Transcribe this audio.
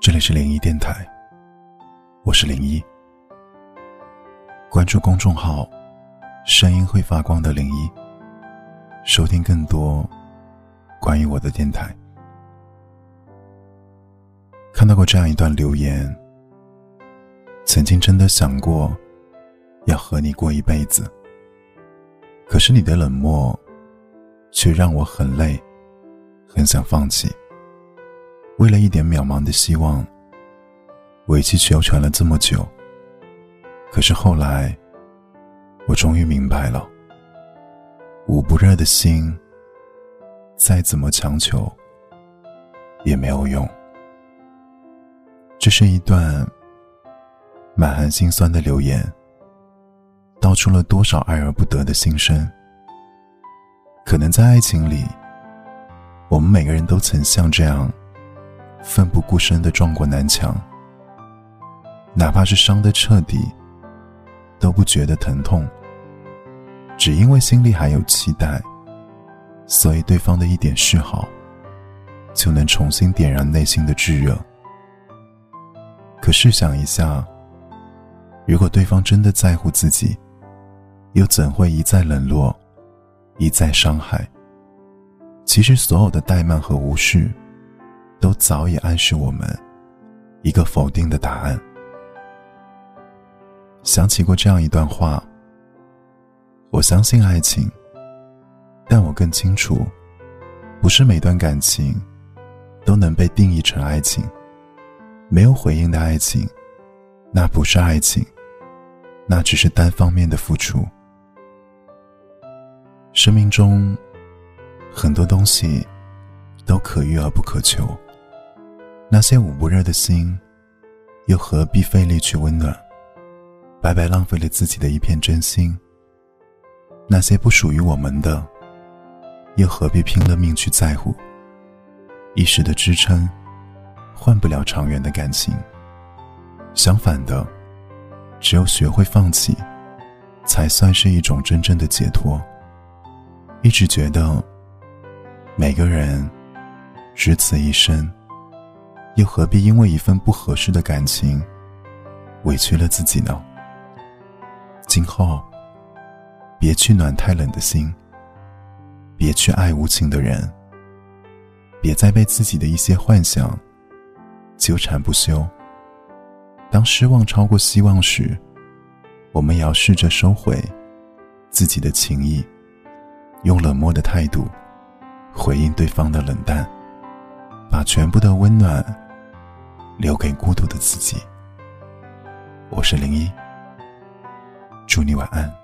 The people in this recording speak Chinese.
这里是零一电台，我是零一。关注公众号“声音会发光”的零一，收听更多关于我的电台。看到过这样一段留言：曾经真的想过要和你过一辈子，可是你的冷漠却让我很累，很想放弃。为了一点渺茫的希望，委曲求全了这么久。可是后来，我终于明白了，捂不热的心，再怎么强求，也没有用。这是一段满含心酸的留言，道出了多少爱而不得的心声。可能在爱情里，我们每个人都曾像这样。奋不顾身的撞过南墙，哪怕是伤得彻底，都不觉得疼痛。只因为心里还有期待，所以对方的一点示好，就能重新点燃内心的炙热。可试想一下，如果对方真的在乎自己，又怎会一再冷落，一再伤害？其实所有的怠慢和无视。都早已暗示我们一个否定的答案。想起过这样一段话：我相信爱情，但我更清楚，不是每段感情都能被定义成爱情。没有回应的爱情，那不是爱情，那只是单方面的付出。生命中很多东西都可遇而不可求。那些捂不热的心，又何必费力去温暖？白白浪费了自己的一片真心。那些不属于我们的，又何必拼了命去在乎？一时的支撑，换不了长远的感情。相反的，只有学会放弃，才算是一种真正的解脱。一直觉得，每个人，只此一生。又何必因为一份不合适的感情，委屈了自己呢？今后，别去暖太冷的心，别去爱无情的人，别再被自己的一些幻想纠缠不休。当失望超过希望时，我们也要试着收回自己的情谊，用冷漠的态度回应对方的冷淡。把全部的温暖留给孤独的自己。我是零一，祝你晚安。